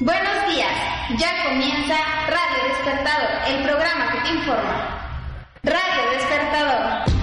Buenos días, ya comienza Radio Despertador, el programa que te informa. Radio Despertador.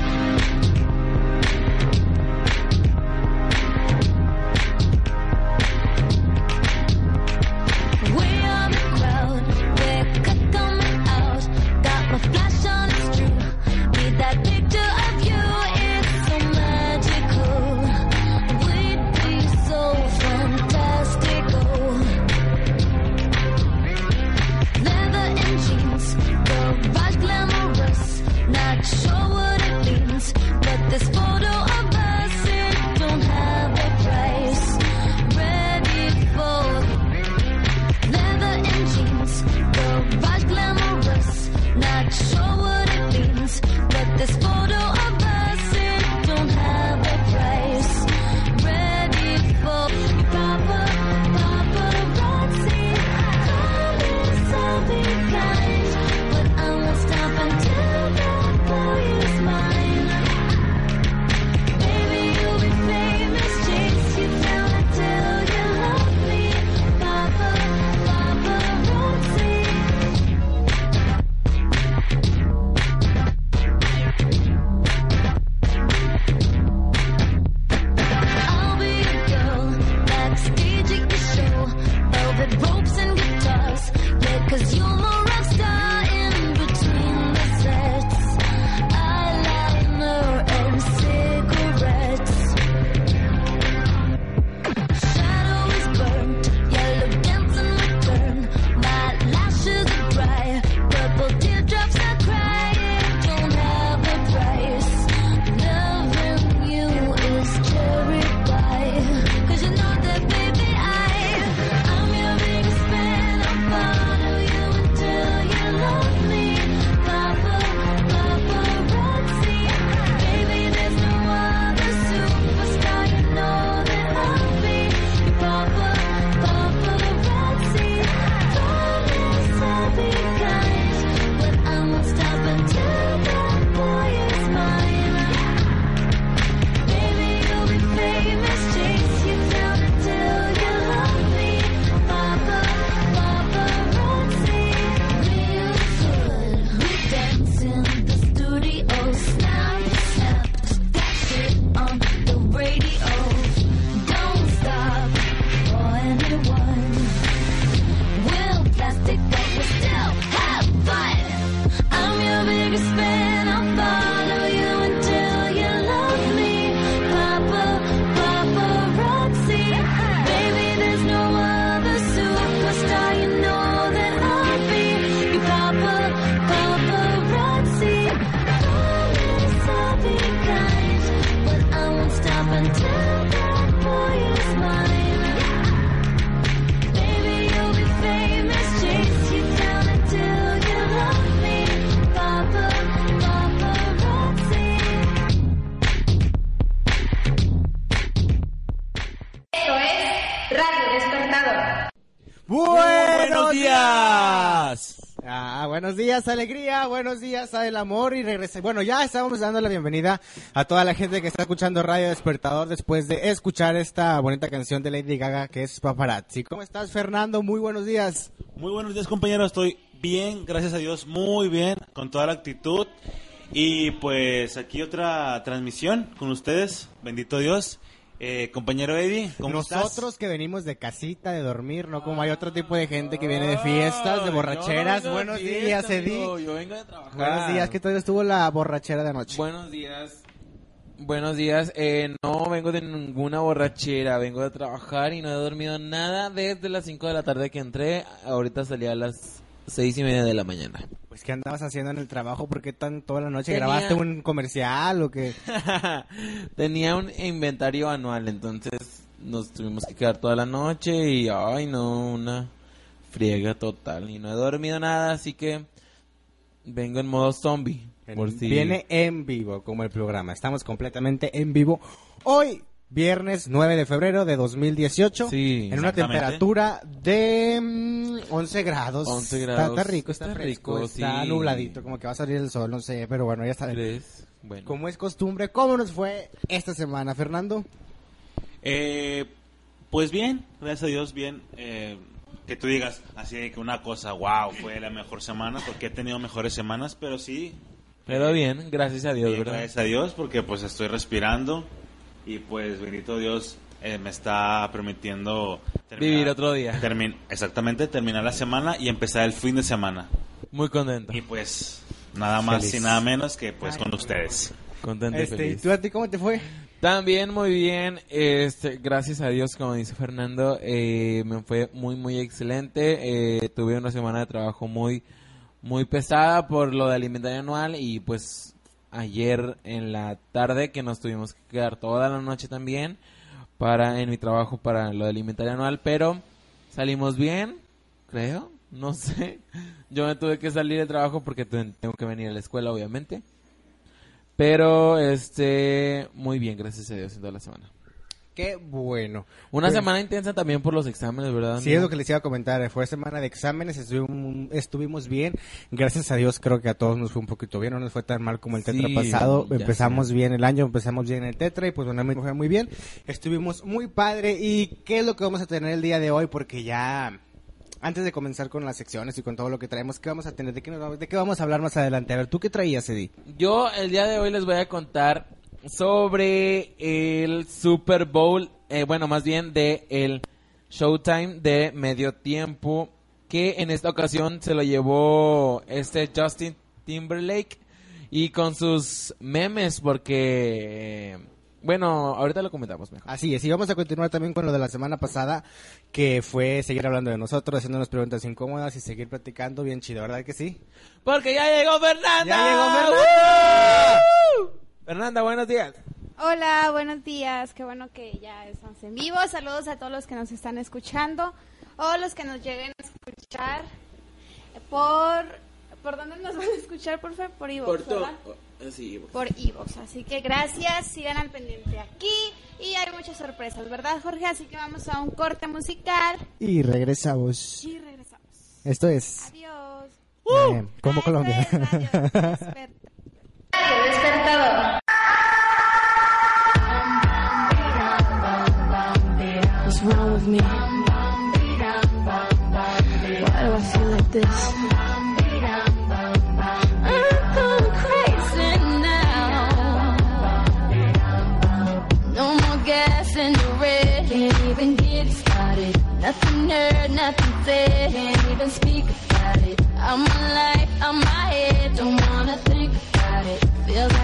Buenos días. Ah, buenos días, alegría, buenos días a el amor y regresé. Bueno, ya estábamos dando la bienvenida a toda la gente que está escuchando Radio Despertador después de escuchar esta bonita canción de Lady Gaga que es Paparazzi. ¿Cómo estás, Fernando? Muy buenos días. Muy buenos días, compañeros. Estoy bien, gracias a Dios, muy bien, con toda la actitud. Y pues aquí otra transmisión con ustedes, bendito Dios. Eh, compañero Eddie, ¿cómo Nosotros estás? que venimos de casita, de dormir, no como hay otro tipo de gente que viene de fiestas, de borracheras. no buenos de días, fiesta, Eddie. amigo, Yo vengo de trabajar. Buenos días, ¿qué tal estuvo la borrachera de anoche? Buenos días. Buenos días. Eh, no vengo de ninguna borrachera. Vengo de trabajar y no he dormido nada desde las 5 de la tarde que entré. Ahorita salí a las seis y media de la mañana. Pues, ¿qué andabas haciendo en el trabajo? ¿Por qué tan toda la noche? Tenía- ¿Grabaste un comercial o qué? Tenía un inventario anual, entonces nos tuvimos que quedar toda la noche y, ay, no, una friega total. Y no he dormido nada, así que vengo en modo zombie. Por si... Viene en vivo, como el programa. Estamos completamente en vivo. Hoy, viernes 9 de febrero de 2018. Sí, En una temperatura de mm, 11 grados. 11 Está- grados. Está, rico, está, Está fresco, rico, está sí. nubladito, como que va a salir el sol, no sé, pero bueno, ya está. ¿Crees? Bueno. Como es costumbre, ¿cómo nos fue esta semana, Fernando? Eh, pues bien, gracias a Dios, bien. Eh, que tú digas así de que una cosa, wow, fue la mejor semana, porque he tenido mejores semanas, pero sí, Pero bien, gracias a Dios, bien, ¿verdad? gracias a Dios, porque pues estoy respirando y pues bendito Dios eh, me está permitiendo Vivir otro día. termin- exactamente, terminar la semana y empezar el fin de semana. Muy contento. Y pues nada más Feliz. y nada menos que pues con ustedes. Contento y Este, ¿y feliz. tú a ti cómo te fue? También muy bien, este, gracias a Dios, como dice Fernando, eh, me fue muy, muy excelente. Eh, tuve una semana de trabajo muy, muy pesada por lo de alimentario anual y pues ayer en la tarde que nos tuvimos que quedar toda la noche también para en mi trabajo para lo de alimentario anual, pero salimos bien, creo, no sé. Yo me tuve que salir de trabajo porque te- tengo que venir a la escuela, obviamente. Pero, este, muy bien, gracias a Dios, en toda la semana. Qué bueno. Una Pues- semana intensa también por los exámenes, ¿verdad? Sí, es lo que les iba a comentar. Fue semana de exámenes, estuvimos, estuvimos bien. Gracias a Dios, creo que a todos nos fue un poquito bien. No nos fue tan mal como el tetra Sí, pasado. Empezamos sé. bien el año, empezamos bien el tetra y pues bueno, a mí me fue muy bien. Estuvimos muy padre. ¿Y qué es lo que vamos a tener el día de hoy? Porque ya, antes de comenzar con las secciones y con todo lo que traemos, ¿qué vamos a tener? ¿De qué, nos vamos, de qué vamos a hablar más adelante? A ver, ¿tú qué traías, Eddie? Yo el día de hoy les voy a contar sobre el Super Bowl, eh, bueno, más bien de el Showtime de medio tiempo, que en esta ocasión se lo llevó este Justin Timberlake y con sus memes, porque, eh, bueno, ahorita lo comentamos mejor. Así es, y vamos a continuar también con lo de la semana pasada, que fue seguir hablando de nosotros, haciéndonos preguntas incómodas y seguir platicando bien chido, ¿verdad que sí? Porque ya llegó Fernanda. ¡Ya llegó Fernanda! Fernanda, buenos días. Hola, buenos días. Qué bueno que ya estamos en vivo. Saludos a todos los que nos están escuchando o los que nos lleguen a escuchar por ¿Por dónde nos van a escuchar, por favor? Por Evox, ¿verdad? Sí, Por Evox. Así que gracias, sigan al pendiente aquí y hay muchas sorpresas, ¿verdad, Jorge? Así que vamos a un corte musical Y regresamos. y regresamos. Esto es Adiós. eh, como Ah, Colombia. es What's wrong with me? Why do I feel like this? I'm going crazy now. No more gas in the red. Can't even get started. Nothing heard, nothing said. Can't even speak about it. I'm alive, I'm my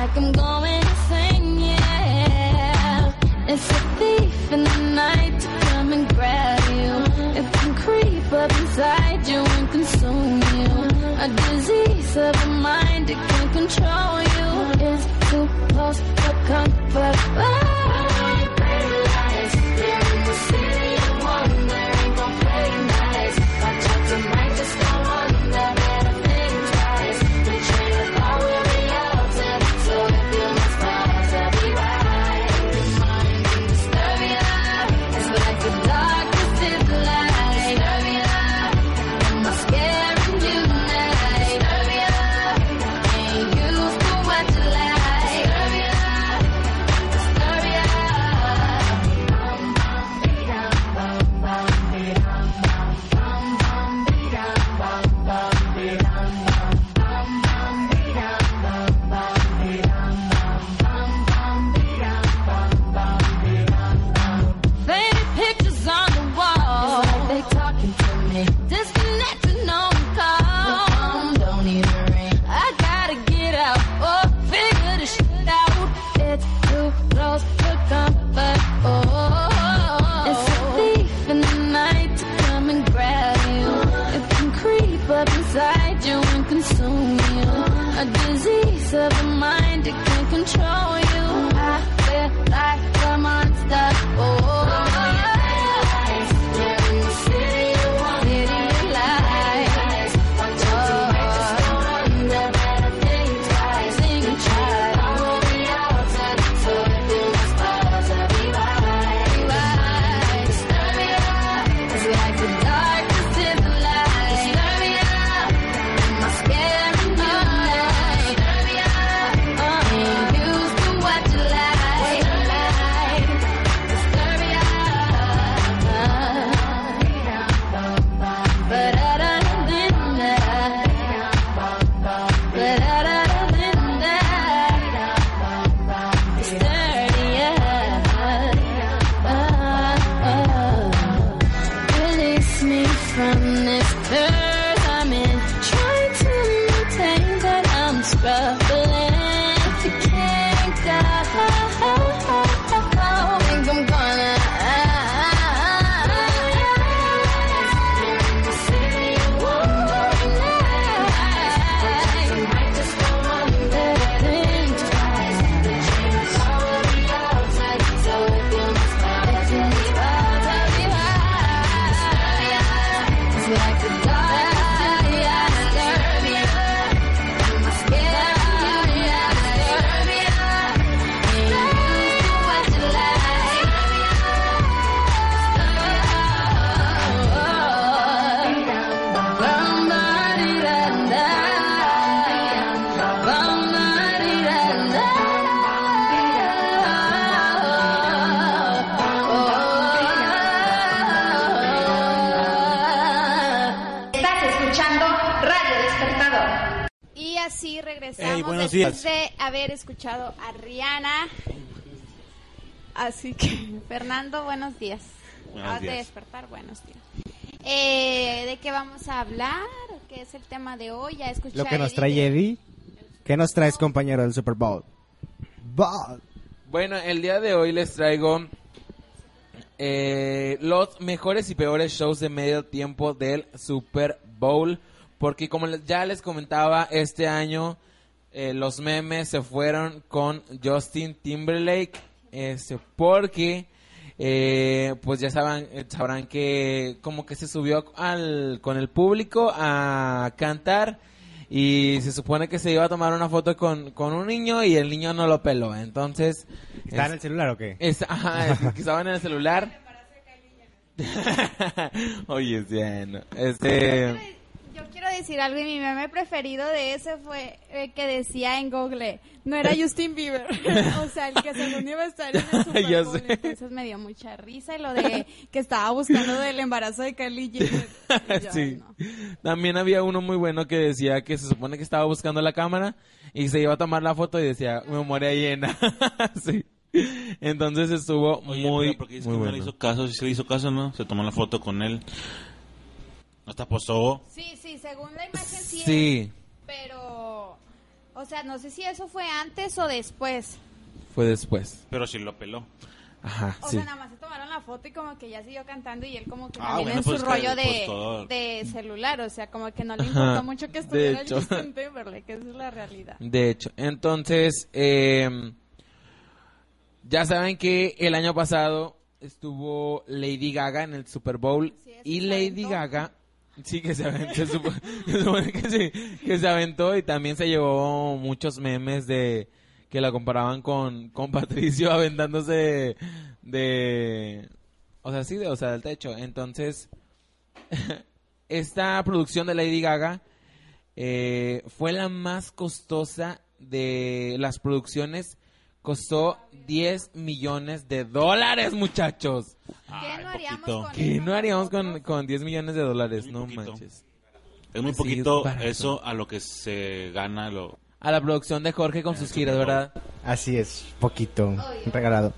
like I'm going insane, yeah. It's a thief in the night to come and grab you. It can creep up inside you and consume you. A disease of the mind, it can control you. It's too close for comfort. Ah. unstoppable. Hey, buenos después días. de haber escuchado a Rihanna. Así que, Fernando, buenos días. Buenos Acabas de días. despertar, buenos días. Eh, ¿De qué vamos a hablar? ¿Qué es el tema de hoy? Ya escuché Lo que a nos trae Eddie. ¿Qué nos traes, compañero del Super Bowl? Bowl. Bueno, el día de hoy les traigo eh, los mejores y peores shows de medio tiempo del Super Bowl. Porque como ya les comentaba, este año eh, los memes se fueron con Justin Timberlake. Este, porque, eh, pues ya saben, eh, sabrán que como que se subió al, con el público a cantar. Y se supone que se iba a tomar una foto con, con un niño y el niño no lo peló. Entonces... ¿Está es- en el celular o qué? es, ajá, es que estaban en el celular. Oye, sí, no. Este, Yo quiero decir algo y mi meme preferido de ese fue eh, que decía en Google, no era Justin Bieber, o sea, el que según iba a estar en el Super Ya Bowl, sé. entonces me dio mucha risa y lo de que estaba buscando del embarazo de Kylie Jenner. Yo, sí. no. También había uno muy bueno que decía que se supone que estaba buscando la cámara y se iba a tomar la foto y decía memoria llena. sí. Entonces estuvo Oye, muy, pero porque es que muy no le bueno. hizo caso, si se le hizo caso, ¿no? Se tomó la foto con él. Hasta posó. Sí, sí, según la imagen sí, es, pero, o sea, no sé si eso fue antes o después. fue después. Pero sí lo peló. Ajá, O sí. sea, nada más se tomaron la foto y como que ya siguió cantando y él como que Ah, también bueno, en pues su que- rollo pues de, todo. de celular, o sea, como que no le Ajá, importó mucho que de estuviera hecho. Justin Timberlake, que esa es la realidad. De hecho, entonces, eh, ya saben que el año pasado estuvo Lady Gaga en el Super Bowl y se Lady aventó. Gaga, sí que se aventó, se supo- se supone que, sí, que se aventó y también se llevó muchos memes de que la comparaban con, con Patricio aventándose de, o sea, sí, de, o sea, del techo. Entonces, esta producción de Lady Gaga eh, fue la más costosa de las producciones. Costó 10 millones de dólares, muchachos. ¿Qué Ay, no haríamos poquito. con ¿Qué no haríamos con, con 10 millones de dólares? No poquito. manches. Es muy Sí, poquito es eso a lo que se gana lo... A la producción de Jorge con sus giras, ¿verdad? Así es, poquito. Regalado.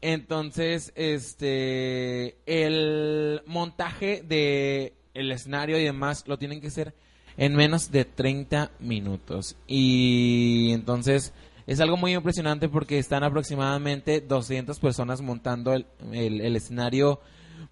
Entonces, este, el montaje de el escenario y demás lo tienen que hacer en menos de 30 minutos. Y entonces es algo muy impresionante porque están aproximadamente 200 personas montando el, el- el escenario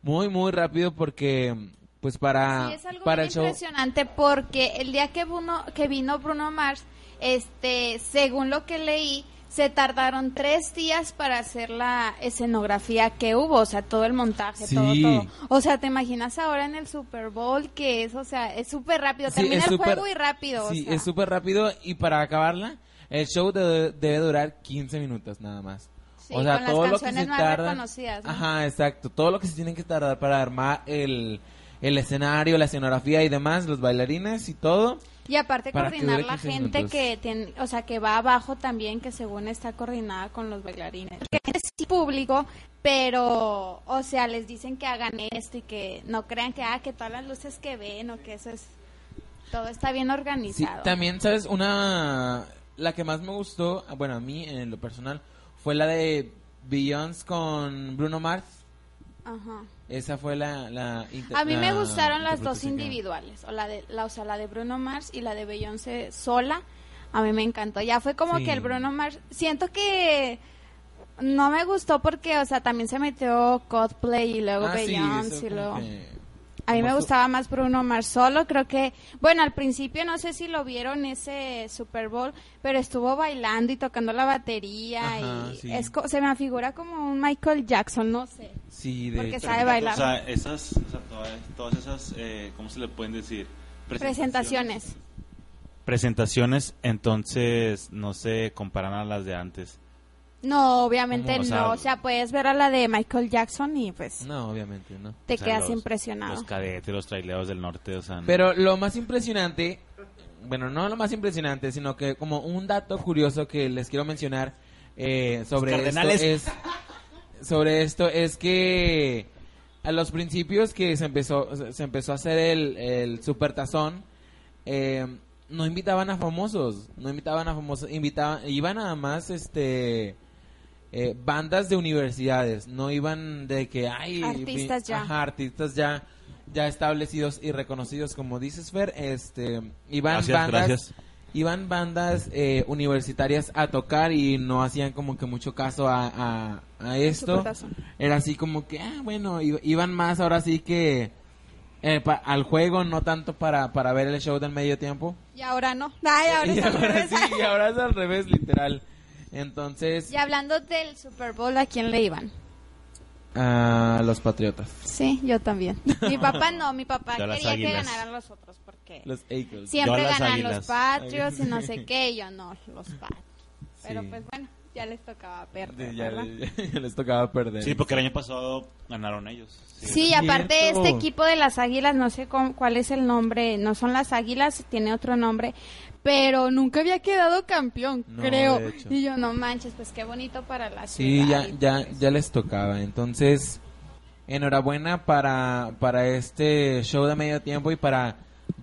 muy, muy rápido porque, pues para, Sí, es algo para muy el show... impresionante porque el día que, Bruno, que vino Bruno Mars, este, según lo que leí, se tardaron tres días para hacer la escenografía que hubo, o sea, todo el montaje, Sí. todo, todo. O sea, ¿te imaginas ahora en el Super Bowl que es, o sea, es súper rápido, Sí, termina es el juego y rápido, o Sí, sea. es súper rápido y para acabarla, el show de- debe durar 15 minutos nada más. Sí, o sea, con las todo lo que canciones se más tarda. ¿no? Ajá, exacto. Todo lo que se tienen que tardar para armar el, el escenario, la escenografía y demás, los bailarines y todo. Y aparte coordinar la 15 gente minutos. que tiene, o sea, que va abajo también, que según está coordinada con los bailarines. Que es público, pero, o sea, les dicen que hagan esto y que no crean que, ah, que todas las luces que ven o que eso es, todo está bien Sí, organizado. también, ¿sabes? Una... La que más me gustó, ah, bueno, a mí en lo personal, fue la de Beyoncé con Bruno Mars. Ajá. Esa fue la... A mí me gustaron las dos individuales, o la de, la, o sea, la de Bruno Mars y la de Beyoncé sola. A mí me encantó. Ya fue como Sí. que el Bruno Mars, siento que no me gustó porque, o sea, también se metió Coldplay y luego Ah, sí, Beyoncé eso y luego... que- A mí me gustaba más Bruno Mars solo, creo que, bueno, al principio no sé si lo vieron ese Super Bowl, pero estuvo bailando y tocando la batería Ajá, y sí. es se me afigura como un Michael Jackson, no sé. Sí, de Porque sabe bailar. O sea, esas, o sea, todas, todas esas, eh, ¿cómo se le pueden decir? Presentaciones. Presentaciones, entonces no se comparan a las de antes. No, obviamente ¿Cómo? O sea, no, o sea, puedes ver a la de Michael Jackson y pues No, obviamente, no. te O sea, quedas los- impresionado. Los cadetes, los traileros del norte, o sea... no- Pero lo más impresionante, bueno, no lo más impresionante, sino que como un dato curioso que les quiero mencionar eh, sobre esto es sobre esto es que a los principios que se empezó se empezó a hacer el, el supertazón eh, no invitaban a famosos, no invitaban a famosos, invitaban, iban nada más, este, eh, bandas de universidades, no iban de que hay Artistas ya. ajá, artistas ya, ya establecidos y reconocidos, como dices Fer, este, iban Gracias, bandas, gracias. iban bandas eh, universitarias a tocar y no hacían como que mucho caso a, a, a esto. Era así como que, ah, bueno, iban más ahora sí que eh, pa- al juego, no tanto para, para ver el show del medio tiempo. Y ahora no. Ay, ahora y, es al ahora revés. sí, y ahora es al revés, literal. Entonces, Y hablando del Super Bowl, ¿a quién le iban? a los Patriotas, Sí, yo también. Mi papá no, mi papá Yo quería que ganaran los otros porque los Eagles. siempre ganan Águilas. los Patriots y no sé qué, y yo no, los Patriots. Pero Sí. pues bueno, ya les tocaba perder, ya, les tocaba perder. Sí, porque el año pasado ganaron ellos. Sí, y aparte Cierto. este equipo de las Águilas, no sé cómo- cuál es el nombre, no son las Águilas, tiene otro nombre, pero nunca había quedado campeón, No, creo. Y yo, no manches, pues qué bonito para la Sí, ciudad ya, y ya, todo eso. ya les tocaba. Entonces, enhorabuena para, para este show de medio tiempo y para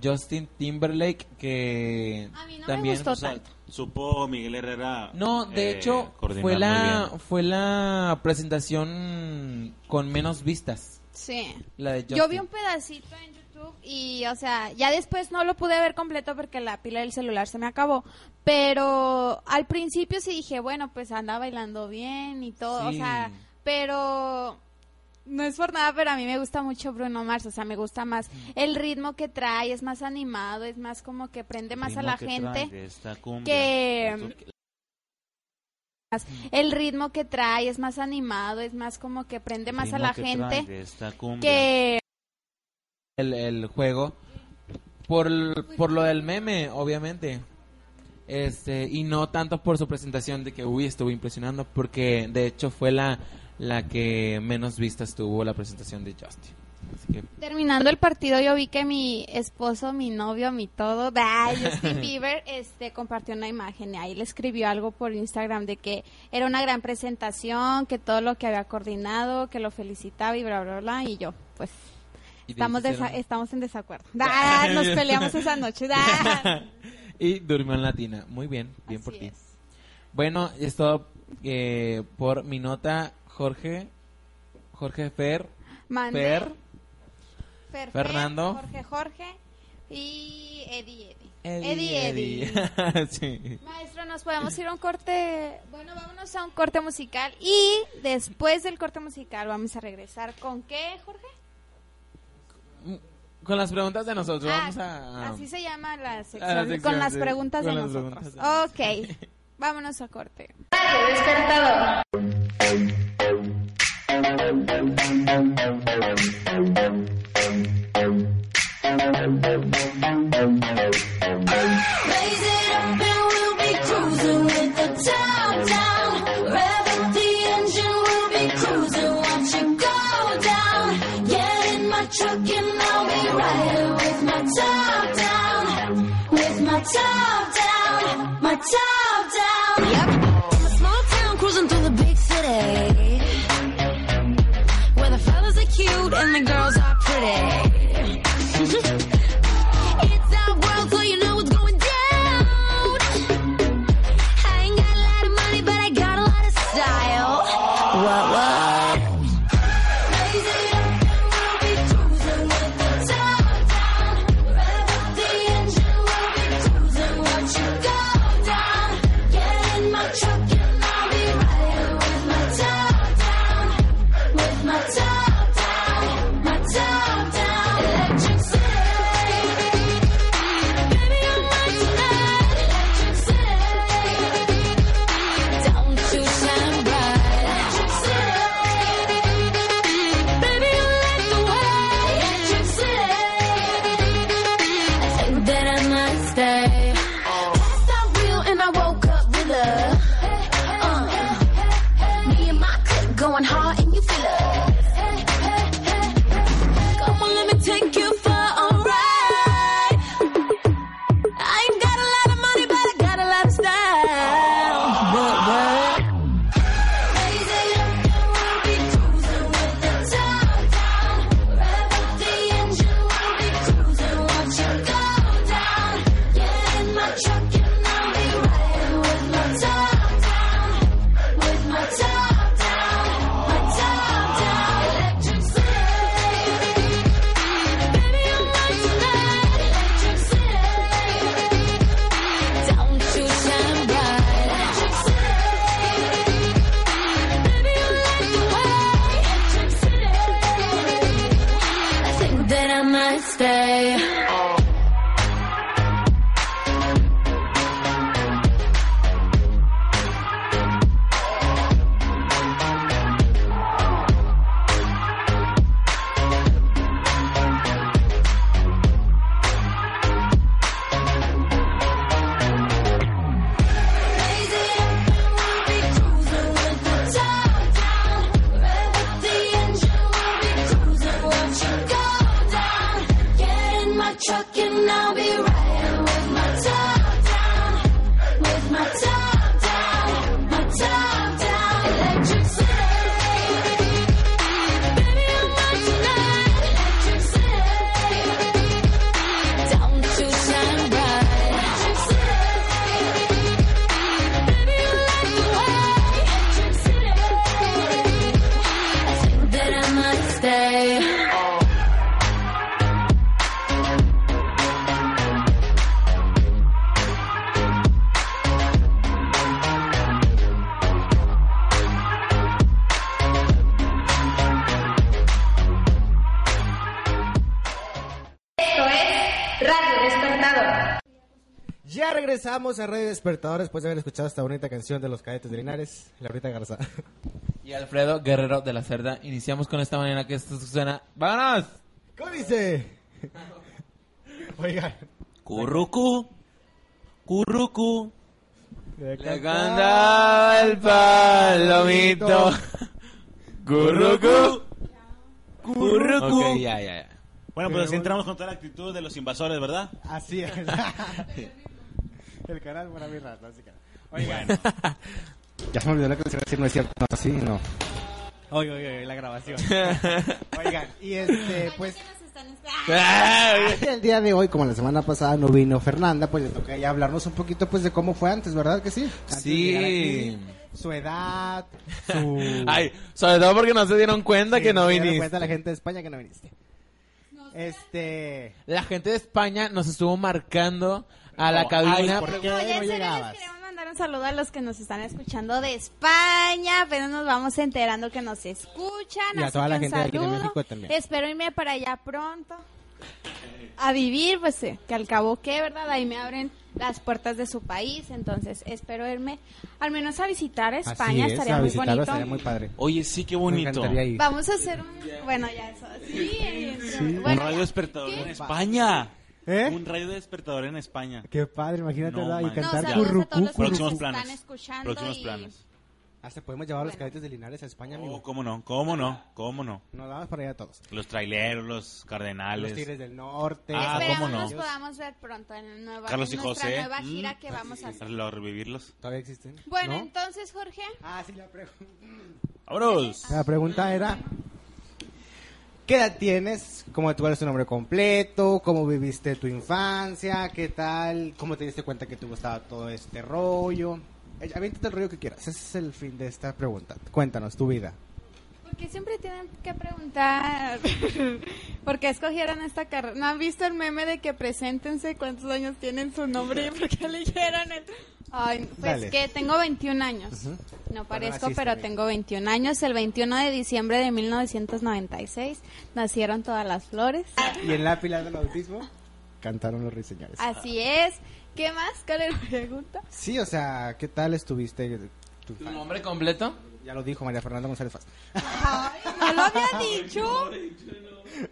Justin Timberlake que A mí no me también gustó O sea, tanto. supo Miguel Herrera. no de eh, hecho fue la fue la presentación con menos vistas Sí. la de Yo vi un pedacito en YouTube y, o sea, ya después no lo pude ver completo porque la pila del celular se me acabó. Pero al principio sí dije, bueno, pues anda bailando bien y todo, o sea, pero no es por nada, pero a mí me gusta mucho Bruno Mars, o sea, me gusta más el ritmo que trae, es más animado, es más como que prende más a la que gente. esta cumbia. que el ritmo que trae es más animado, es más como que prende más a la que gente que el, el juego. Por, por lo del meme obviamente. Este y no tanto por su presentación de que uy estuvo impresionando porque de hecho fue la la que menos vistas tuvo la presentación de Justin. Así que Terminando el partido, yo vi que mi esposo, mi novio, mi todo, Justin Bieber, este, compartió una imagen y ahí le escribió algo por Instagram de que era una gran presentación, que todo lo que había coordinado, que lo felicitaba y bla, bla, bla, y yo, pues, estamos, estamos en desacuerdo. Ah, nos peleamos esa noche. Ah. y durmió en latina muy bien bien por ti es. bueno es todo eh, por mi nota Jorge Jorge Fer. Fer Fer, Fer, Fernando. Jorge, Jorge y Eddie, Eddie. Eddie, Eddie, Eddie. sí. Maestro, nos podemos ir a un corte. Bueno, vámonos a un corte musical. Y después del corte musical, vamos a regresar con qué, Jorge? Con las preguntas de nosotros, Ah, vamos a... Así se llama la a sección. la sección, con las sí, preguntas con de las nosotros. preguntas ok, vámonos a corte. Radio Despertador. Raise it up and we'll be cruising with the top top down. My top down. Yep. From a small town cruising through the big city. Where the fellas are cute and the girls are pretty. Regresamos a Radio Despertador después de haber escuchado esta bonita canción de los cadetes de Linares, Laurita Garza. Y Alfredo Guerrero de la Cerda. Iniciamos con esta mañana que esto suena. ¡Vámonos! ¿Cómo dice? Oigan. Currucu. Currucu. Le cantaba el palomito. Currucu. Currucu. Ok, ya, ya, ya. Bueno, pues así entramos con toda la actitud de los invasores, ¿verdad? Así es. El canal para mi rato, así que. Oigan. Ya se me olvidó lo que les iba a decir, no es cierto. No, sí, no. Oye, oye, oye, la grabación. Oigan, y este, pues. El día de hoy, como la semana pasada no vino Fernanda, pues le toca ya hablarnos un poquito pues de cómo fue antes, ¿verdad que sí? Antes Sí. aquí, su edad, su... Ay, sobre todo porque no se dieron cuenta Sí, que no se dieron viniste. cuenta la gente de España que no viniste. Este... La gente de España nos estuvo marcando a la cabina. ay, ¿por qué? Oye, llegabas? queremos mandar un saludo a los que nos están escuchando de España, pero nos vamos enterando que nos escuchan. Y a así toda que la un gente de aquí de saludo. México también. Espero irme para allá pronto a vivir, pues eh, que al cabo que, ¿verdad? Ahí me abren las puertas de su país, entonces espero irme al menos a visitar a España, Así es, estaría a muy bonito. estaría muy padre. Oye, sí, qué bonito. Vamos a hacer un... Bueno, ya eso. Sí, eso. Un Bueno, radio despertador ¿Qué? en España. ¿Eh? Un radio despertador en España. Qué padre, imagínate, No, ¿verdad? Y man. No, cantar saludos a currucú, todos los que Próximos planes. están escuchando Próximos y- planes. Hasta podemos llevar a los cadetes de Linares a España, amigo. Oh, cómo no, cómo no, cómo no. Nos vamos para allá todos. Los traileros, los Los cardenales. Tigres del Norte. Ah, Esperamos ¿cómo no? nos podamos ver pronto en, el nueva, Carlos en y nuestra José. nueva gira Mm. que vamos a hacer. Los revivirlos. ¿Todavía existen? Bueno, ¿No? entonces, Jorge, Ah, sí, la pregunta. ¡Vámonos! La pregunta era... ¿Qué edad tienes? ¿Cómo tú eres tu nombre completo? ¿Cómo viviste tu infancia? ¿Qué tal? ¿Cómo te diste cuenta que te gustaba todo este rollo? Eh, Aviéntate el rollo que quieras. Ese es el fin de esta pregunta. Cuéntanos tu vida. Porque siempre tienen que preguntar por qué escogieron esta carrera. ¿No han visto el meme de que preséntense cuántos años tienen su nombre y por qué eligieron el... Ay, pues Dale. que tengo 21 años. Ujú. No parezco, naciste, pero tengo 21 años. El 21 de diciembre de 1996 nacieron todas las flores. Y en la pila del bautismo cantaron los ruiseñores. Así es. ¿Qué más? ¿Cuál es la pregunta? Sí, o sea, ¿qué tal estuviste tu ¿Tu nombre completo? Ya lo dijo María Fernanda González Faz. Ay, no lo había dicho.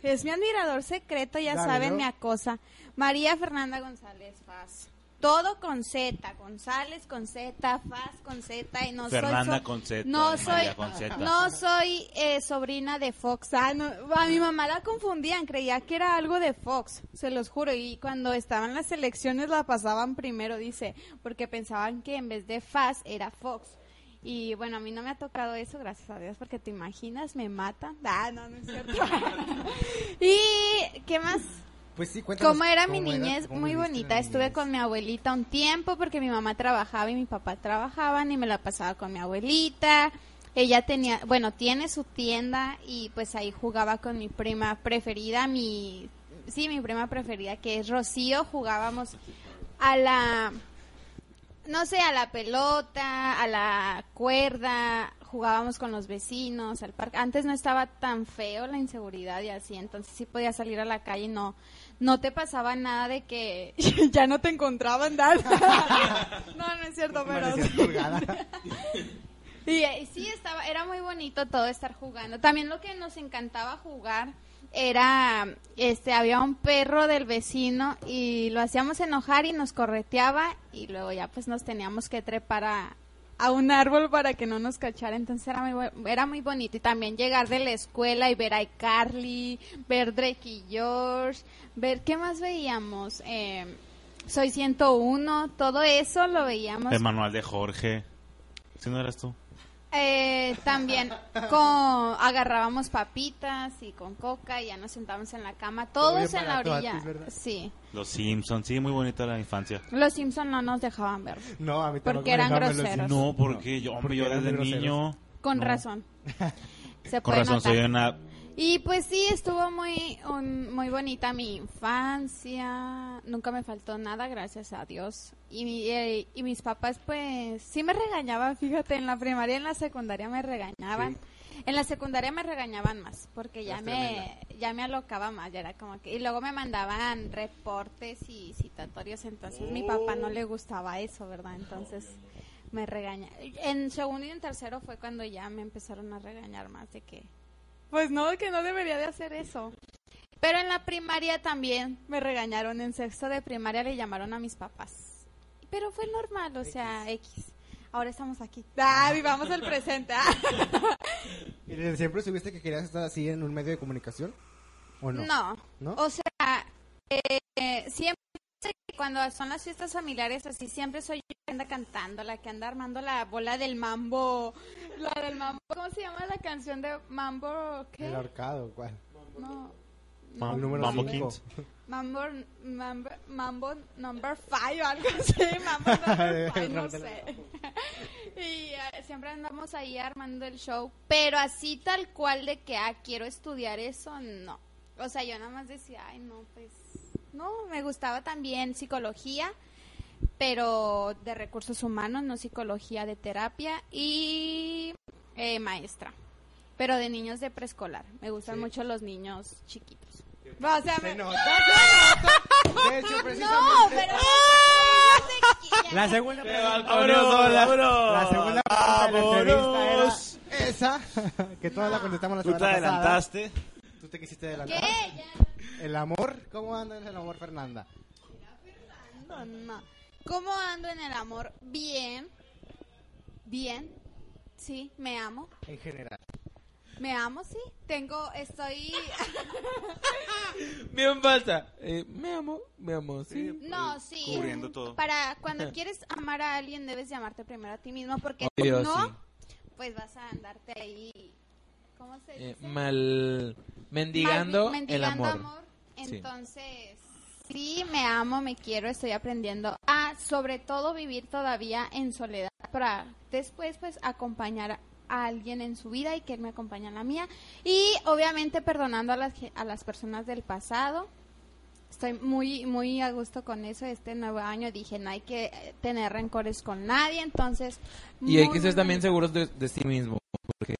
Es mi admirador secreto, ya Dale, saben, ¿no? mi acosa. María Fernanda González Faz. Todo con Z, González con Z, Faz con Z y no Fernanda soy so- con Z, No soy María con Z. no soy eh, sobrina de Fox. Ah, no, a mi mamá la confundían, creía que era algo de Fox, se los juro, y cuando estaban las elecciones la pasaban primero, dice, porque pensaban que en vez de Faz era Fox. Y bueno, a mí no me ha tocado eso, gracias a Dios, porque te imaginas, me matan. Ah, no, no es cierto. y, ¿qué más? Pues sí, cuéntanos. Como era mi cómo era- niñez, cómo muy bonita. Estuve niñez. con mi abuelita un tiempo porque mi mamá trabajaba y mi papá trabajaban y me la pasaba con mi abuelita. Ella tenía, bueno, tiene su tienda y pues ahí jugaba con mi prima preferida, mi, sí, mi prima preferida que es Rocío. Jugábamos a la, no sé, a la pelota, a la cuerda, jugábamos con los vecinos, al parque. Antes no estaba tan feo la inseguridad y así, entonces sí podías salir a la calle y no, no te pasaba nada de que ya no te encontraban nada. no, no es cierto, pero... Y, eh, sí, estaba, era muy bonito todo estar jugando. También lo que nos encantaba jugar era, este, había un perro del vecino y lo hacíamos enojar y nos correteaba y luego ya pues nos teníamos que trepar a, a un árbol para que no nos cachara. Entonces era muy, era muy bonito. Y también llegar de la escuela y ver a iCarly, ver Drake y George, ver qué más veíamos. Eh, Soy 101, todo eso lo veíamos. El manual de Jorge. ¿Sí no eras tú? Eh, también con agarrábamos papitas y con coca y ya nos sentábamos en la cama, todos en la orilla. sí. Los Simpsons. Sí, muy bonita la infancia. Los Simpson no nos dejaban ver. No, a mí tampoco Porque eran groseros. Simpsons. No, porque yo, hombre, yo desde niño. Con no. razón. Se Con puede razón, notar. soy una. Y pues sí, estuvo muy un- muy bonita mi infancia. Nunca me faltó nada, gracias a Dios. Y, mi- eh, y mis papás pues sí me regañaban, fíjate, en la primaria y en la secundaria me regañaban. En la secundaria me regañaban más porque ya me ya me alocaba más, ya era como que y luego me mandaban reportes y citatorios, entonces mi papá no le gustaba eso, ¿verdad? Entonces me regaña. En segundo y en tercero fue cuando ya me empezaron a regañar más de que pues no, que no debería de hacer eso. Pero en la primaria también me regañaron. En sexto de primaria le llamaron a mis papás. Pero fue normal, o sea, X. Ahora estamos aquí. Ah, vivamos el presente. ah. ¿Y desde siempre supiste que querías estar así en un medio de comunicación? ¿O no? No. ¿No? O sea, eh, siempre cuando son las fiestas familiares así, siempre soy yo la que anda cantando, la que anda armando la bola del mambo. La del mambo. ¿Cómo se llama la canción de mambo? ¿Qué? El ahorcado, ¿cuál? No. El número Mambo. Mambo, mambo, mambo number five, algo así, mambo number five, no sé. y eh, siempre andamos ahí armando el show, pero así tal cual de que, ah, quiero estudiar eso, no. O sea, yo nada más decía, ay, no, pues, no, me gustaba también psicología, pero de recursos humanos, no psicología de terapia y eh, maestra. Pero de niños de preescolar. Me gustan mucho los niños chiquitos. O sea, Se me- nota, se nota. De hecho, no, pero La segunda pregunta. Vámonos, vámonos. La segunda pregunta de la entrevista era esa, que todas la contestamos la Tú te adelantaste. Tú te quisiste ¿Qué? Ya. El amor, ¿cómo anda en el amor, Fernanda? ¿Cómo ando en el amor? Bien. Bien. Sí, me amo. En general. Me amo, sí. Tengo, estoy... Bien falsa. Eh, me amo, me amo, sí. No, sí. Cubriendo todo. Para cuando quieres amar a alguien debes llamarte primero a ti mismo porque Obvio, no, sí. pues vas a andarte ahí. ¿Cómo se Eh, dice? mal mendigando, Mal- el mendigando amor. Entonces, sí, me amo, me quiero, estoy aprendiendo a, sobre todo, vivir todavía en soledad para después, pues, acompañar a alguien en su vida y que él me acompañe en la mía. Y, obviamente, perdonando a las, a las personas del pasado. Estoy muy, muy a gusto con eso. Este nuevo año dije, no hay que eh, tener rencores con nadie, entonces... Y hay muy, que ser también seguros de, de sí mismo. Porque,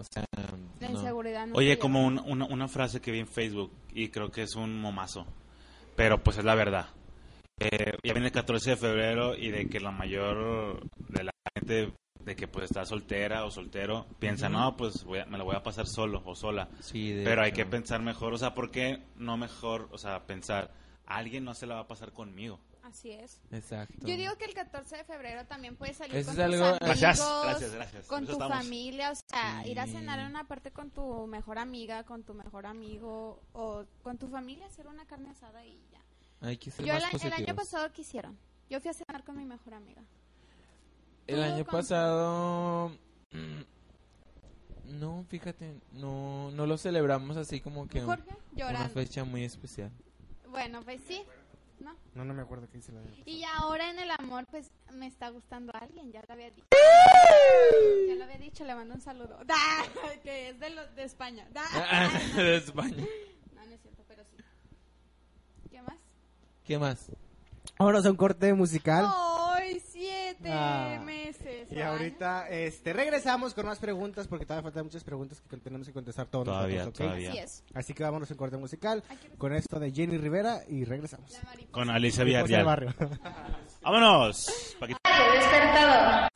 o sea, La no. inseguridad no Oye, como un- una, una frase que vi en Facebook y creo que es un momazo, pero pues es la verdad. Eh, ya viene el 14 de febrero y de que la mayor de la gente de que pues está soltera o soltero piensa, Ujú. no, pues voy a- me la voy a pasar solo o sola. Sí, de Pero hay hecho. que pensar mejor, o sea, ¿por qué no mejor, o sea, pensar, alguien no se la va a pasar conmigo? Así es. Exacto. Yo digo que el 14 de febrero también puedes salir Eso con es tus algo- amigos, Gracias, gracias, gracias. con Eso tu estamos. familia, o sea, ir a cenar en una parte con tu mejor amiga, con tu mejor amigo o con tu familia, hacer una carne asada y ya. Hay que ser Yo el, más a- el año pasado quisieron. Yo fui a cenar con mi mejor amiga. El ¿Tú año con- pasado... mm, No, fíjate, no, no lo celebramos así como que Jorge, una fecha muy especial. Bueno, pues sí. ¿No? No, no me acuerdo qué hice la Y ahora en el amor, pues me está gustando alguien, ya lo había dicho. Ya lo había dicho, le mando un saludo. ¡Da! Que es de, los de España. ¡Da! de España. No, no es cierto, pero sí. ¿Qué más? ¿Qué más? Vámonos a un corte musical. Ay, siete Ah. meses. Y Ay. ahorita este, regresamos con más preguntas porque todavía faltan muchas preguntas que tenemos que contestar todos Todavía, nosotros, ¿ok? todavía. Así es. Así que vámonos en corte musical con esto de Jenny Rivera y regresamos. Con Alicia Villarreal. barrio. Vámonos. Pa' que- Radio Despertador.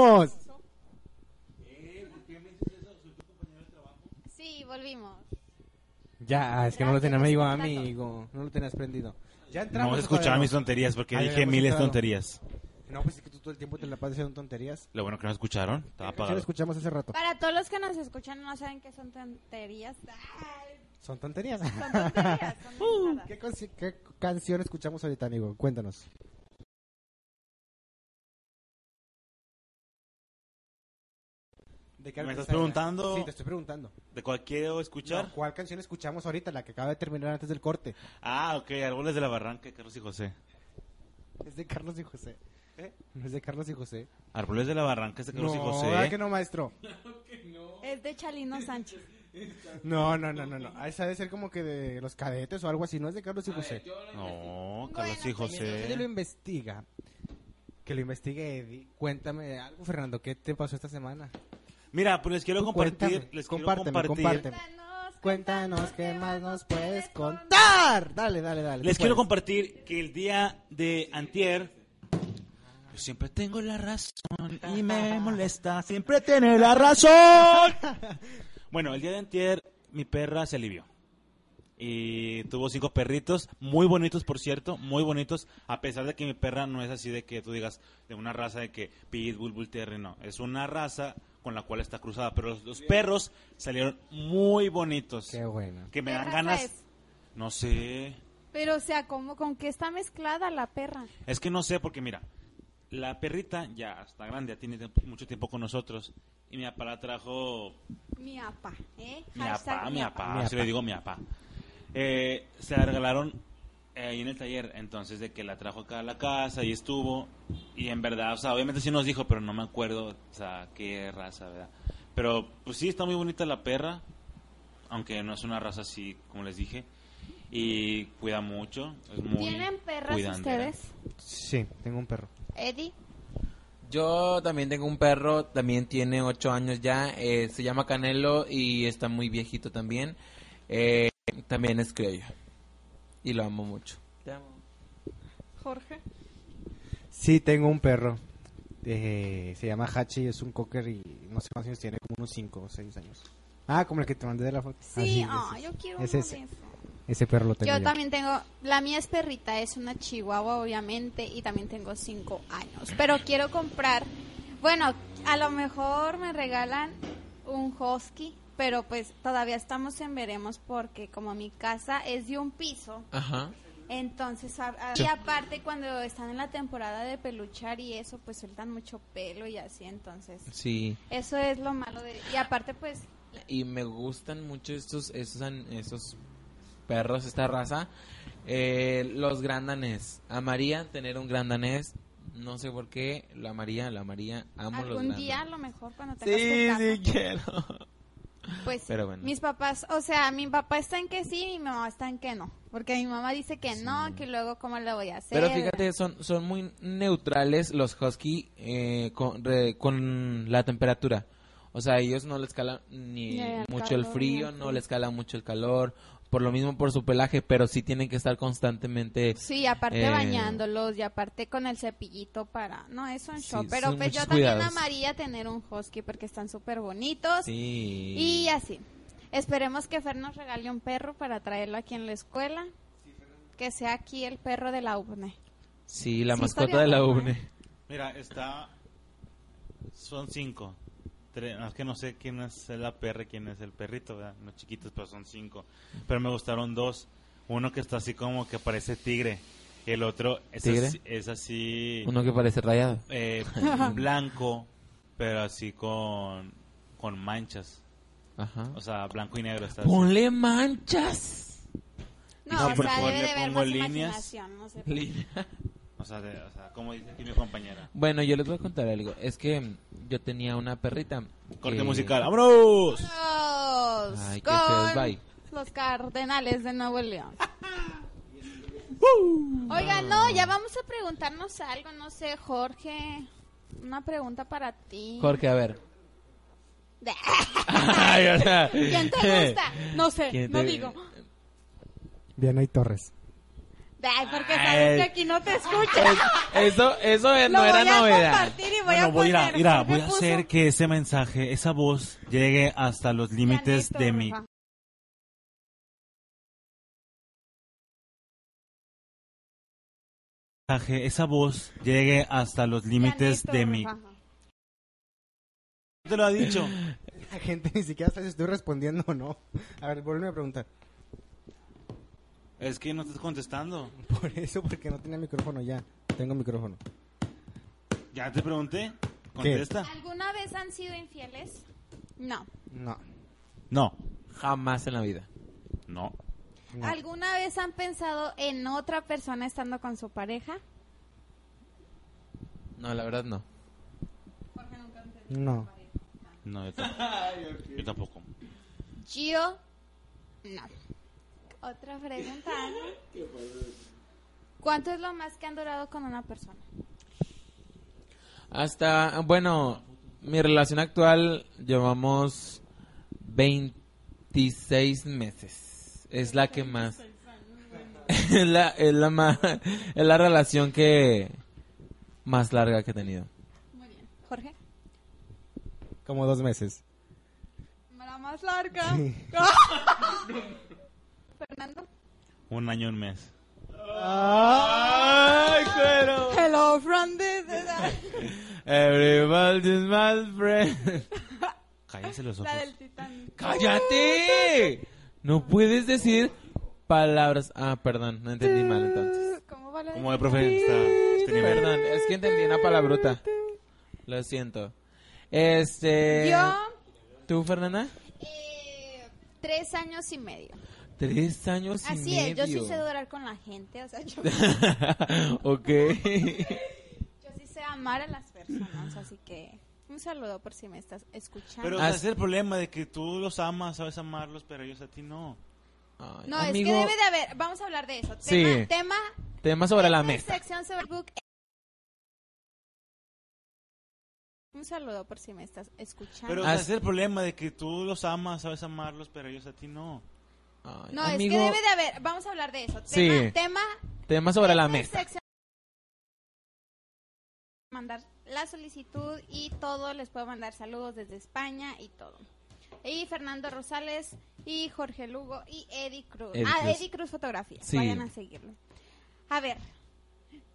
Volvimos. Sí, volvimos. Ya, es que no lo tenía amigo, amigo. No lo tenías prendido. Ya entramos. No todavía mis tonterías porque dije miles de tonterías. No, pues es que tú todo el tiempo te la pasas haciendo tonterías. Lo bueno que no escucharon. Estaba ¿Qué canción apagado. escuchamos hace rato? Para todos los que nos escuchan no saben qué son tonterías. Ay, Son tonterías. Son tonterías, son mensadas. ¿Qué, conci- qué canción escuchamos ahorita, amigo? Cuéntanos. ¿De qué ¿Me estás preguntando? Sí, te estoy preguntando. ¿De cuál quiero escuchar? No, ¿Cuál canción escuchamos ahorita? La que acaba de terminar antes del corte. Ah, ok. Árboles de la Barranca, Carlos y José. Es de Carlos y José. ¿Eh? No es de Carlos y José. Árboles de la Barranca es de Carlos no, y José. ¿verdad que no, maestro? Es de Chalino Sánchez. No, no, no, no, no. Ah, Esa debe ser como que de los cadetes o algo así. No es de Carlos y José. No, Carlos y pues, Ella lo José. investiga. Que lo investigue Eddie. Cuéntame algo, Fernando. ¿Qué te pasó esta semana? Mira, pues les quiero compartir. cuéntame, les compárteme, quiero compartir. compárteme. Cuéntanos, qué más nos puedes contar. Dale, dale, dale. Les quiero compartir que el día de antier Siempre tengo la razón y me molesta siempre tener la razón. bueno, el día de antier mi perra se alivió. Y tuvo cinco perritos, muy bonitos por cierto, muy bonitos, a pesar de que mi perra no es así de que tú digas de una raza de que Pitbull, Bull Terrier, no, es una raza con la cual está cruzada, pero los, los perros salieron muy bonitos. Qué bueno. Que me ¿Qué dan raza ganas, es? no sé, Pero, o sea, ¿cómo, ¿con qué está mezclada la perra? Es que no sé, porque mira, la perrita ya está grande, ya tiene tiempo- mucho tiempo con nosotros. Y mi papá la trajo. Mi apa, ¿eh? Mi papá, mi papá, apá. le digo mi papá. Eh, se la regalaron eh, ahí en el taller, entonces de que la trajo acá a la casa y estuvo. Y en verdad, o sea, obviamente sí nos dijo, pero no me acuerdo, o sea, qué raza, ¿verdad? Pero pues sí, está muy bonita la perra, aunque no es una raza así, como les dije. Y cuida mucho, es muy ¿Tienen perras cuidandera. ustedes? Sí, tengo un perro. Eddie. Yo también tengo un perro, también tiene ocho años ya, eh, se llama Canelo y está muy viejito también. Eh, también es criollo y lo amo mucho. Te amo. Jorge. Sí, tengo un perro. Eh, se llama Hachi, es un cocker y no sé cuántos años tiene, como unos 5 o 6 años. Ah, como el que te mandé de la foto. Sí, Ah, sí, yo quiero es uno ese. de esos. ese perro lo tengo Yo yo. también tengo, la mía es perrita, es una chihuahua obviamente y también tengo cinco años. Pero quiero comprar, bueno, a lo mejor me regalan un husky, pero pues todavía estamos en veremos porque como mi casa es de un piso, Ajá. entonces a- a- y aparte cuando están en la temporada de peluchar y eso, pues sueltan mucho pelo y así, entonces Sí. eso es lo malo de y aparte pues y me gustan mucho estos estos estos perros esta raza. Eh, los gran danés amaría tener un gran danés no sé por qué. La amaría la amaría. Amo los algún gran día a lo mejor cuando tengas sí sí quiero Pues Pero bueno. mis papás, o sea, mi papá está en que sí y mi mamá está en que no. Porque mi mamá dice que no, que luego cómo lo voy a hacer. Pero fíjate, son, son muy neutrales los husky eh, con, re- con la temperatura. O sea, ellos no les cala ni Ni el mucho el frío, no les cala mucho el calor. Por lo mismo por su pelaje, pero sí tienen que estar constantemente. Sí, aparte eh, bañándolos y aparte con el cepillito para... No, es un Sí, show. Pero pues yo también amaría tener un husky porque están súper bonitos. Sí. Y así. Esperemos que Fer nos regale un perro para traerlo aquí en la escuela. Que sea aquí el perro de la UBNE. Sí, la Sí, mascota de la UNE. Mira, está. Son cinco. Tres- es que no sé quién es la perra y quién es el perrito, ¿verdad? Los chiquitos, pero son cinco. Pero me gustaron dos. Uno que está así como que parece tigre. El otro es ¿Tigre? así, es así Uno que parece rayado. eh, blanco, pero así con, con manchas. Ajá. O sea, blanco y negro. Está así. Ponle manchas. No, Sí, o por sea, favor, debe le de haber pongo más líneas. imaginación. No sé. O sea, de- o sea, como dice aquí mi compañera. Bueno, yo les voy a contar algo. Es que yo tenía una perrita. Corte que- musical. ¡Vámonos! Vámonos Ay, qué con feos, bye. los Cardenales de Nuevo León. Oiga, no, ya vamos a preguntarnos algo, no sé, Jorge. Una pregunta para ti. Jorge, a ver. Ay, o sea, ¿Quién te gusta? No sé, ¿Quién no digo. Diana y Torres. Ay, porque sabes que aquí no te escuchan. Eso, eso no era voy a novedad. compartir y voy a Bueno, voy, poner. a, mira, voy a hacer que ese mensaje, esa voz, llegue hasta los límites de mensaje, esa voz llegue hasta los límites de mi... Rafa. ¿Te lo ha dicho? La gente ni siquiera sabe si estoy respondiendo o no. A ver, vuelve a preguntar. Es que no estás contestando. Por eso, porque no tenía micrófono ya. Tengo micrófono. Ya te pregunté. Contesta. ¿Alguna vez han sido infieles? No. No. No. Jamás en la vida. No. no. ¿Alguna vez han pensado en otra persona estando con su pareja? No, la verdad no. No. No, yo, tampoco. Yo tampoco. Yo, no. Otra pregunta. ¿Cuánto es lo más que han durado con una persona? Hasta, bueno, mi relación actual llevamos 26 meses. Es la que más... es, la, es, la más, es la relación que más larga que he tenido. Muy bien. Jorge. Como dos meses. La más larga. Sí. Fernando. Un año, un mes. ¡Ay, cuero! Hello from this. Everybody's my friend. Cállense los ojos. La del Titanic. ¡Cállate! No puedes decir palabras. Ah, perdón, no entendí mal entonces. ¿Cómo va la Como de profe está este nivel. Perdón, es que entendí una palabrota. Lo siento. Este. Yo, ¿Tú, Fernanda? eh, tres años y medio. Tres años y Así medio. es, yo sí sé durar con la gente, o sea, yo, ok. yo sí sé amar a las personas, así que un saludo por si me estás escuchando. Pero ese es el problema de que tú los amas, sabes amarlos, pero ellos a ti no. Ay, no, amigo, es que debe de haber, vamos a hablar de eso. Sí. Tema, tema Tema sobre la mesa. sección sobre book. Un saludo por si me estás escuchando. Pero ese es el problema de que tú los amas, sabes amarlos, pero ellos a ti no. Ay, no, amigo, es que debe de haber, vamos a hablar de eso. Sí. Tema, tema Tema sobre la esta mesa. mandar la solicitud y todo, les puedo mandar saludos desde España y todo. Y Fernando Rosales y Jorge Lugo y Eddie Cruz. Eddie ah, Cruz. Eddie Cruz Fotografía. Sí. Vayan a seguirlo. A ver,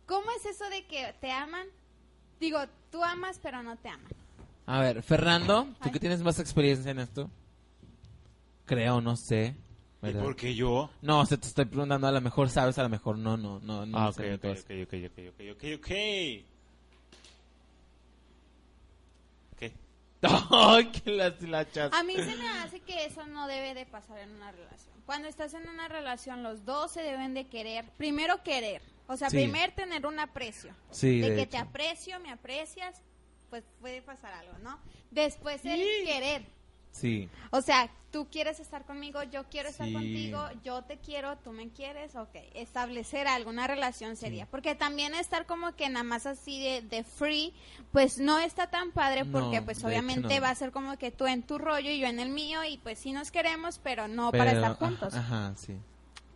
¿cómo es eso de que te aman? Digo, tú amas pero no te aman. A ver, Fernando, tú Ay. que tienes más experiencia en esto. Creo, no sé. ¿Y ¿verdad? por qué yo? No, o sea, te estoy preguntando, a lo mejor sabes, a lo mejor no, no, no. no Ah, ok, sé, ok, ok, ok, ok, ok, ok, ok. ¿Qué? Ay, que las lachas. A mí se me hace que eso no debe de pasar en una relación. Cuando estás en una relación, los dos se deben de querer. Primero querer. O sea, Sí. primero tener un aprecio. Sí, de, de que hecho. te aprecio, me aprecias, pues puede pasar algo, ¿no? Después el querer. Sí. O sea, tú quieres estar conmigo, yo quiero estar Sí. contigo, yo te quiero, tú me quieres, ok. Establecer alguna relación sería. Porque también estar como que nada más así de, de free, pues no está tan padre porque No, pues obviamente no. va a ser como que tú en tu rollo y yo en el mío y pues sí nos queremos, pero no para estar juntos. Ajá, ajá, sí.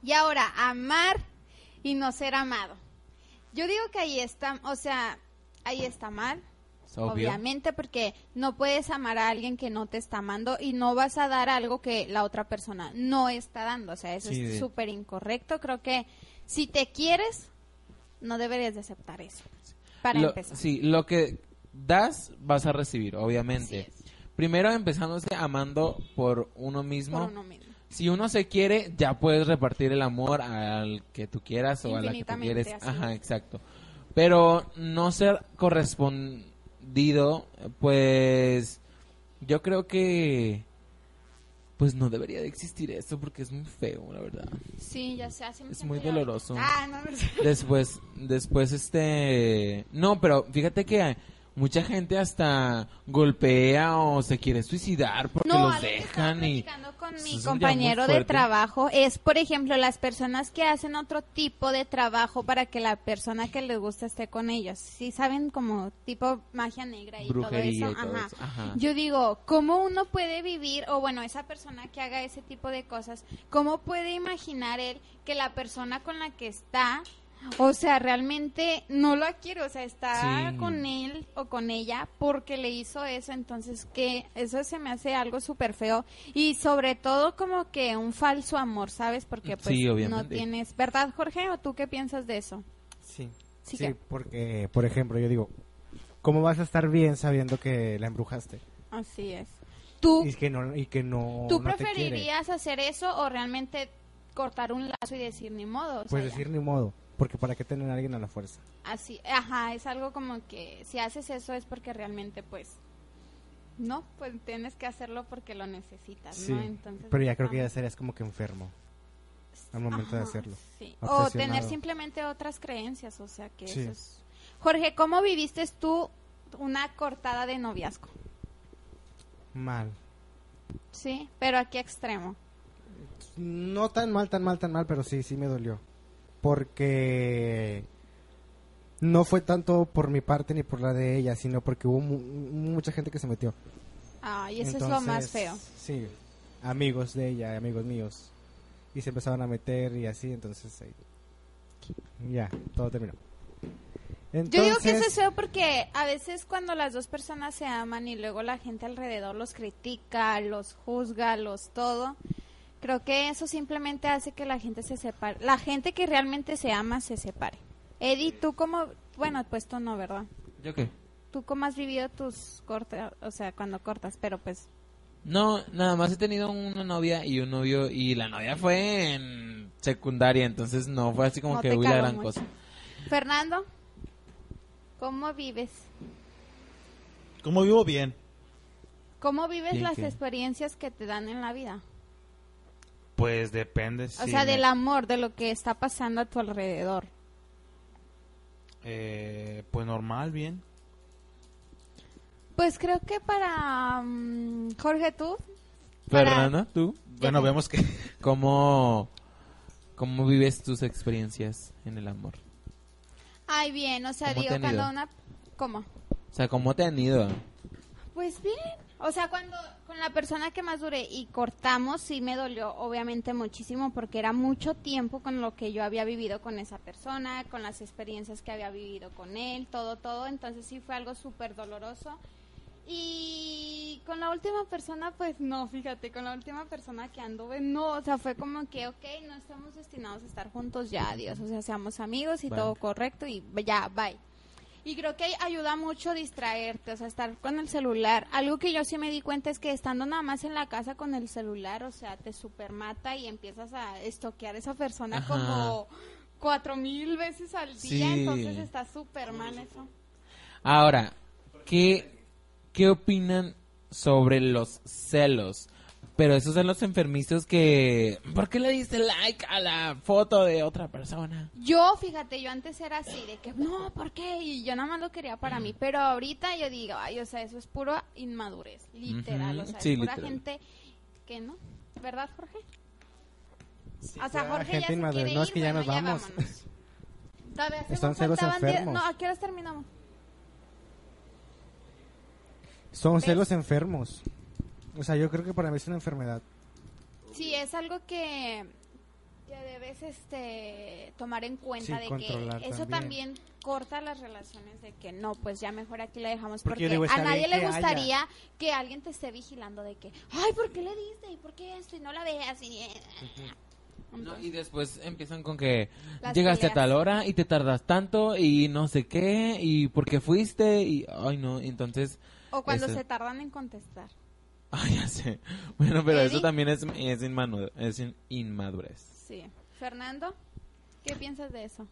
Y ahora, amar y no ser amado. Yo digo que ahí está, o sea, ahí está mal. Obvio. Obviamente, porque no puedes amar a alguien que no te está amando y no vas a dar algo que la otra persona no está dando. O sea, eso Sí, es súper incorrecto. Creo que si te quieres, no deberías de aceptar eso. Para Lo- empezar. Sí, lo que das vas a recibir, obviamente. Primero empezándose amando por uno mismo. Por uno mismo. Si uno se quiere, ya puedes repartir el amor al que tú quieras o a la que tú quieres. Ajá, exacto. Pero no ser correspondido, pues yo creo que pues no debería de existir esto porque es muy feo, la verdad. Sí, ya sé. así me Es muy doloroso. Ah, no, no. Después, después este, no, pero fíjate que mucha gente hasta golpea o se quiere suicidar porque No, los algo que dejan y con mi compañero de trabajo es, por ejemplo, las personas que hacen otro tipo de trabajo para que la persona que les gusta esté con ellos. Sí, saben como tipo magia negra y Brujería todo y eso. todo Ajá. eso, ajá. Yo digo, ¿cómo uno puede vivir o bueno, esa persona que haga ese tipo de cosas, cómo puede imaginar él que la persona con la que está o sea, realmente no la quiere, o sea, está Sí. con él o con ella porque le hizo eso, entonces que eso se me hace algo súper feo y sobre todo como que un falso amor, ¿sabes? Porque pues Sí, no tienes, ¿verdad Jorge? ¿O tú qué piensas de eso? Sí. Sí Sí, que- porque, por ejemplo, yo digo, ¿cómo vas a estar bien sabiendo que la embrujaste? Así es. ¿Tú, Y que no, y que no, ¿tú no te quiere. preferirías hacer eso o realmente cortar un lazo y decir ni modo? O Pues sea, ya. decir ni modo, porque para qué tener a alguien a la fuerza. Así, ajá, es algo como que si haces eso es porque realmente pues no, pues tienes que hacerlo porque lo necesitas, Sí, ¿no? Entonces, pero ya creo que ya serías como que enfermo al momento de hacerlo. sí. O tener simplemente otras creencias, o sea que Sí. eso es... Jorge, ¿cómo viviste tú una cortada de noviazgo? Mal. Sí, pero ¿a qué extremo? No tan mal, tan mal, tan mal, pero sí, sí me dolió. Porque no fue tanto por mi parte ni por la de ella, sino porque hubo mu- mucha gente que se metió. Ah, y eso es lo más feo. Sí, amigos de ella, amigos míos. Y se empezaban a meter y así, entonces ya, todo terminó. Yo digo que eso es feo porque a veces cuando las dos personas se aman y luego la gente alrededor los critica, los juzga, los todo, creo que eso simplemente hace que la gente se separe. La gente que realmente se ama se separe. Eddie, tú cómo, bueno, pues tú no, ¿verdad? ¿Yo qué? Tú cómo has vivido tus cortas, o sea, cuando cortas, pero pues No, nada más he tenido una novia y un novio y la novia fue en secundaria, entonces no fue así como no que hubo la gran mucho. cosa. Fernando, ¿cómo vives? ¿Cómo vivo? Bien. ¿Cómo vives Bien, las ¿qué? experiencias que te dan en la vida? Pues depende. O si sea, me- del amor, de lo que está pasando a tu alrededor. Eh, pues normal, bien. Pues creo que para mm, Jorge, tú. Para- Fernanda, ¿tú? Bueno, vemos que... ¿Cómo, ¿Cómo vives tus experiencias en el amor? Ay, bien, o sea, ¿Cómo digo, cuando una... ¿Cómo? O sea, ¿cómo te han ido? Pues bien, o sea, cuando con la persona que más duré y cortamos, sí me dolió obviamente muchísimo porque era mucho tiempo con lo que yo había vivido con esa persona, con las experiencias que había vivido con él, todo, todo, entonces sí fue algo súper doloroso. Y con la última persona, pues no, fíjate, con la última persona que anduve, no, o sea, fue como que, ok, no estamos destinados a estar juntos ya, adiós, o sea, seamos amigos y todo correcto y ya, bye. Y creo que ayuda mucho distraerte, o sea, estar con el celular. Algo que yo sí me di cuenta es que estando nada más en la casa con el celular, o sea, te supermata y empiezas a estoquear a esa persona Ajá. como cuatro mil veces al día, Sí. entonces está súper mal eso. Ahora, ¿qué, ¿qué opinan sobre los celos? Pero esos son los enfermizos que... ¿Por qué le diste like a la foto de otra persona? Yo, fíjate, yo antes era así, de que, no, ¿por qué? Y yo nada más lo quería para mí, pero ahorita yo digo, ay, o sea, eso es puro inmadurez, literal, o sea, sí, es pura literal. gente que no, ¿verdad, Jorge? o sea, Jorge gente ya se inmadura. quiere No, es que ya bueno, nos vamos. Todavía nos celos enfermos. No, ¿a qué horas terminamos? son ¿Ves? celos enfermos. O sea, yo creo que para mí es una enfermedad. Sí, es algo que, que debes este, tomar en cuenta Sí, de que eso también. también. corta las relaciones de que no, pues ya mejor aquí la dejamos Porque porque, a nadie le que haya. gustaría que alguien te esté vigilando de que, ay, ¿por qué le diste? ¿Y por qué esto? Y no la veas. Y... No, y después empiezan con que Las llegaste a peleas. tal hora y te tardas tanto y no sé qué y por qué fuiste y... Ay, no, entonces... O cuando Eso. se tardan en contestar. Ay, ya sé. Bueno, pero eso Eddie. también es, es, inmanu- es in- inmadurez. Sí. Fernando, ¿qué piensas de eso?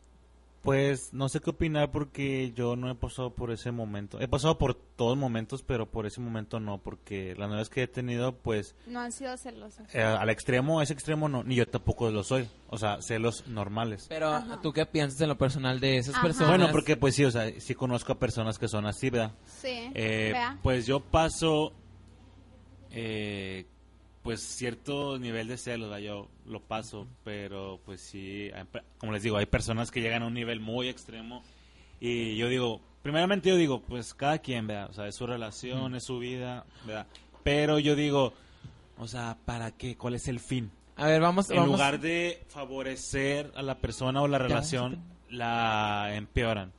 Pues no sé qué opinar porque yo no he pasado por ese momento. He pasado por todos momentos, pero por ese momento no, porque las novias que he tenido, pues No han sido celosos. eh, al extremo, ese extremo no, ni yo tampoco lo soy. O sea, celos normales. Pero, Ajá. ¿tú qué piensas en lo personal de esas Ajá. personas? Bueno, porque pues sí, o sea, sí conozco a personas que son así, ¿verdad? Sí. Eh, Vea. pues yo paso, eh, pues cierto nivel de celos, ¿verdad? yo lo paso, pero pues sí, hay como les digo, hay personas que llegan a un nivel muy extremo y yo digo, primeramente yo digo, pues cada quien, ¿verdad? O sea, es su relación, es su vida, ¿verdad? Pero yo digo, o sea, ¿para qué? ¿Cuál es el fin? A ver, vamos... En vamos lugar de favorecer a la persona o la relación, la empeoran.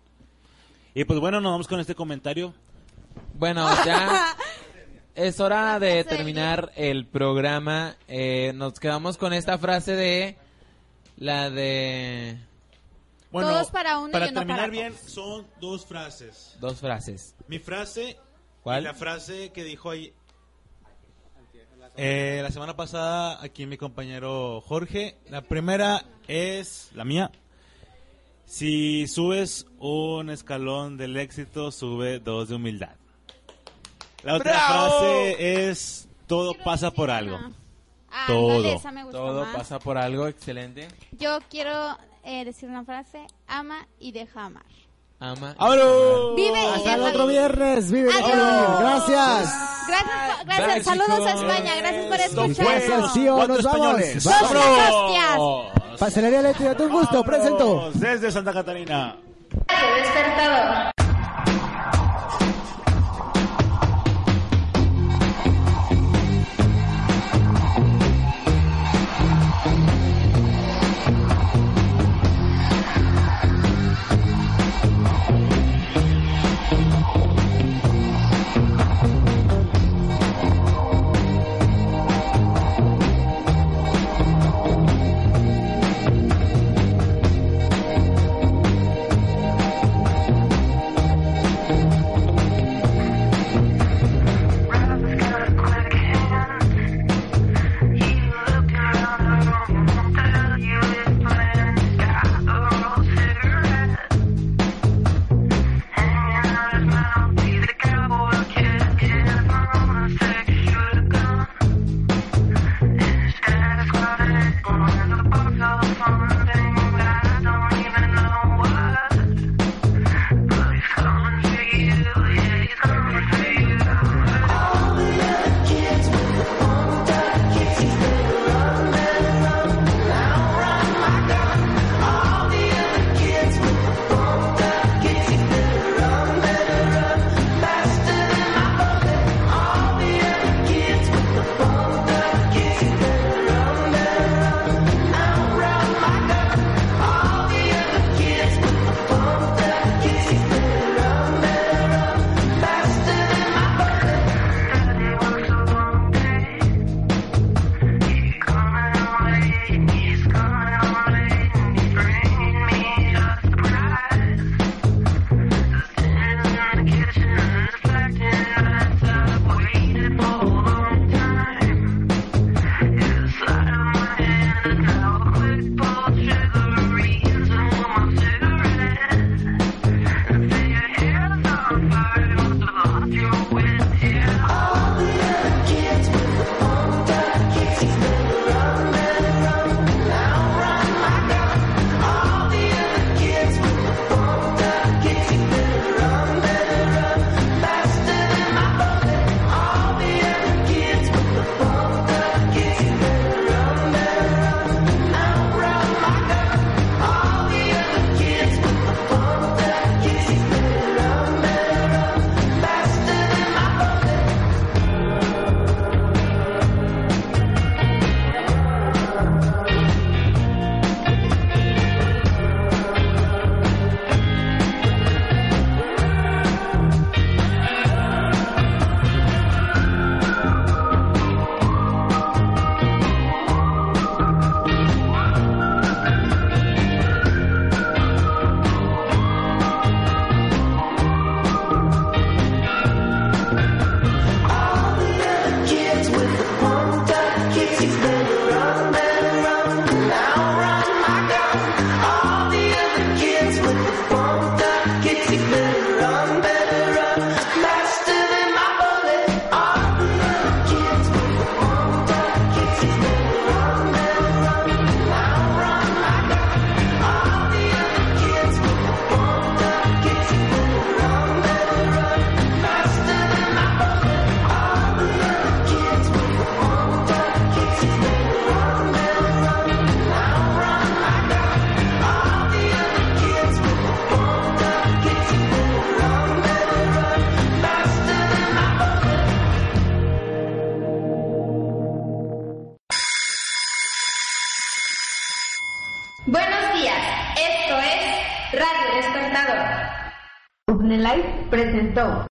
Y pues bueno, nos vamos con este comentario. Bueno, ya es hora de terminar el programa. Eh, nos quedamos con esta frase de... La de... Bueno, Todos para uno y uno terminar para bien, son dos frases. Dos frases. Mi frase ¿Cuál? y la frase que dijo ahí. Eh, la semana pasada, aquí mi compañero Jorge. La primera es la mía. Si subes un escalón del éxito, sube dos de humildad. La otra ¡Bravo! frase es todo Quiero pasa decir por una. algo. Ah, Todo. ándale, esa me gustó Todo más. pasa por algo, excelente. Yo quiero eh, decir una frase, ama y deja amar. Ama. ¡Vámonos! Vive y Hasta el deja otro vivir. viernes. Vive Adiós. Gracias. Gracias, gracias. Gracias, Saludos a chicos. España, gracias por Esto Gracias, escucharnos. tío. Cuatro Nos vamos. españoles. Dos hostias. Pastelería Eléctrica, un gusto. Presento. Vámonos Desde Santa Catarina. Despertador.